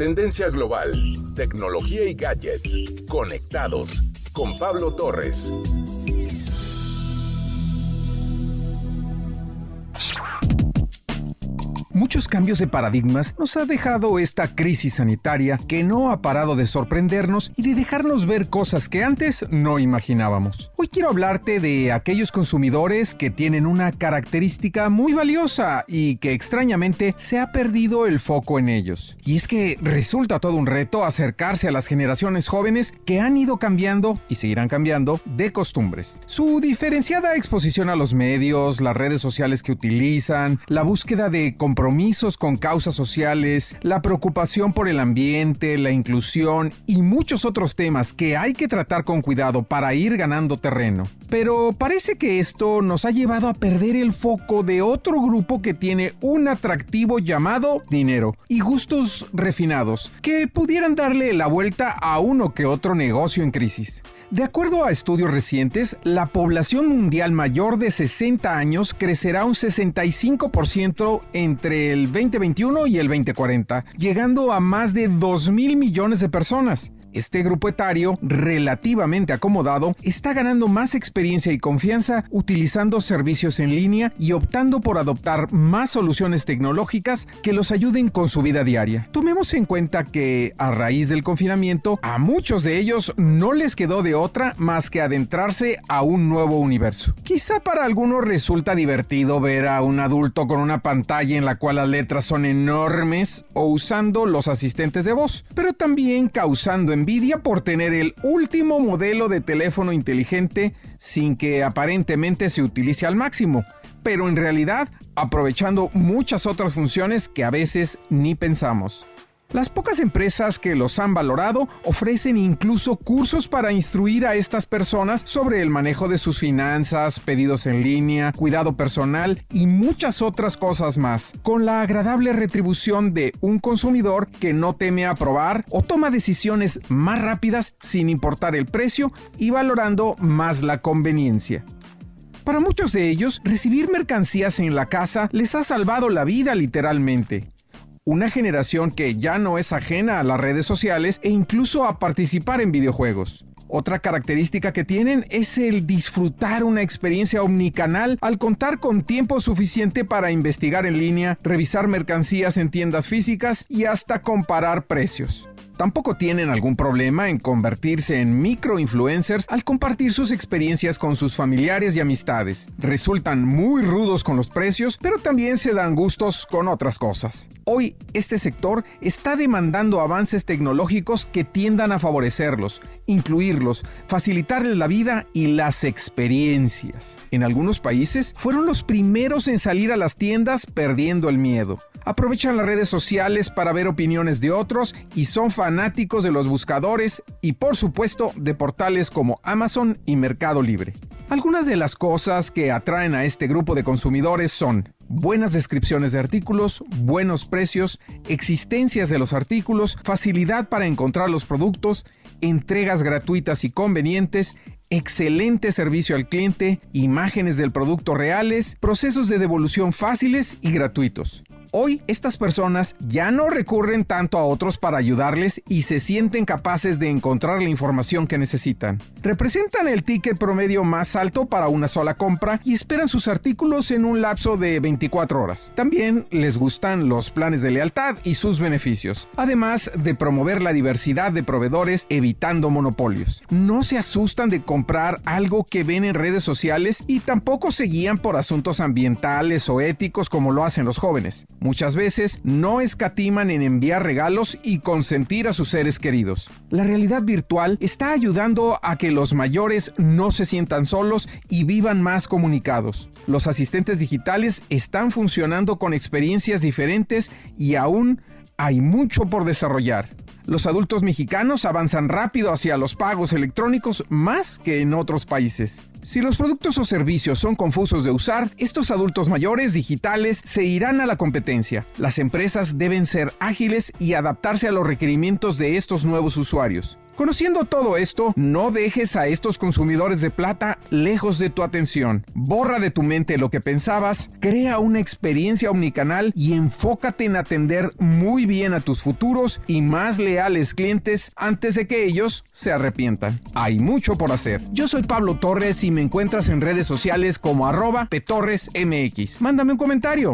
Tendencia global, tecnología y gadgets. Conectados con Pablo Torres. Muchos cambios de paradigmas nos ha dejado esta crisis sanitaria que no ha parado de sorprendernos y de dejarnos ver cosas que antes no imaginábamos. Hoy quiero hablarte de aquellos consumidores que tienen una característica muy valiosa y que extrañamente se ha perdido el foco en ellos. Y es que resulta todo un reto acercarse a las generaciones jóvenes que han ido cambiando y seguirán cambiando de costumbres. Su diferenciada exposición a los medios, las redes sociales que utilizan, la búsqueda de compromiso con causas sociales, la preocupación por el ambiente, la inclusión y muchos otros temas que hay que tratar con cuidado para ir ganando terreno. Pero parece que esto nos ha llevado a perder el foco de otro grupo que tiene un atractivo llamado dinero y gustos refinados, que pudieran darle la vuelta a uno que otro negocio en crisis. De acuerdo a estudios recientes, la población mundial mayor de 60 años crecerá un 65% entre el 2021 y el 2040, llegando a más de 2 mil millones de personas. Este grupo etario, relativamente acomodado, está ganando más experiencia y confianza utilizando servicios en línea y optando por adoptar más soluciones tecnológicas que los ayuden con su vida diaria. Tomemos en cuenta que, a raíz del confinamiento, a muchos de ellos no les quedó de otra más que adentrarse a un nuevo universo. Quizá para algunos resulta divertido ver a un adulto con una pantalla en la cual las letras son enormes o usando los asistentes de voz, pero también causando envidia por tener el último modelo de teléfono inteligente sin que aparentemente se utilice al máximo, pero en realidad aprovechando muchas otras funciones que a veces ni pensamos. Las pocas empresas que los han valorado ofrecen incluso cursos para instruir a estas personas sobre el manejo de sus finanzas, pedidos en línea, cuidado personal y muchas otras cosas más, con la agradable retribución de un consumidor que no teme aprobar o toma decisiones más rápidas sin importar el precio y valorando más la conveniencia. Para muchos de ellos, recibir mercancías en la casa les ha salvado la vida literalmente una generación que ya no es ajena a las redes sociales e incluso a participar en videojuegos. Otra característica que tienen es el disfrutar una experiencia omnicanal al contar con tiempo suficiente para investigar en línea, revisar mercancías en tiendas físicas y hasta comparar precios. Tampoco tienen algún problema en convertirse en microinfluencers al compartir sus experiencias con sus familiares y amistades. Resultan muy rudos con los precios, pero también se dan gustos con otras cosas. Hoy, este sector está demandando avances tecnológicos que tiendan a favorecerlos, incluirlos, facilitarles la vida y las experiencias. En algunos países fueron los primeros en salir a las tiendas perdiendo el miedo aprovechan las redes sociales para ver opiniones de otros y son fanáticos de los buscadores y por supuesto de portales como Amazon y Mercado Libre. Algunas de las cosas que atraen a este grupo de consumidores son buenas descripciones de artículos, buenos precios, existencias de los artículos, facilidad para encontrar los productos, entregas gratuitas y convenientes, excelente servicio al cliente, imágenes del producto reales, procesos de devolución fáciles y gratuitos. Hoy estas personas ya no recurren tanto a otros para ayudarles y se sienten capaces de encontrar la información que necesitan. Representan el ticket promedio más alto para una sola compra y esperan sus artículos en un lapso de 24 horas. También les gustan los planes de lealtad y sus beneficios, además de promover la diversidad de proveedores evitando monopolios. No se asustan de comprar algo que ven en redes sociales y tampoco se guían por asuntos ambientales o éticos como lo hacen los jóvenes. Muchas veces no escatiman en enviar regalos y consentir a sus seres queridos. La realidad virtual está ayudando a que los mayores no se sientan solos y vivan más comunicados. Los asistentes digitales están funcionando con experiencias diferentes y aún hay mucho por desarrollar. Los adultos mexicanos avanzan rápido hacia los pagos electrónicos más que en otros países. Si los productos o servicios son confusos de usar, estos adultos mayores digitales se irán a la competencia. Las empresas deben ser ágiles y adaptarse a los requerimientos de estos nuevos usuarios. Conociendo todo esto, no dejes a estos consumidores de plata lejos de tu atención. Borra de tu mente lo que pensabas, crea una experiencia omnicanal y enfócate en atender muy bien a tus futuros y más leales clientes antes de que ellos se arrepientan. Hay mucho por hacer. Yo soy Pablo Torres y me encuentras en redes sociales como arroba petorresmx. Mándame un comentario.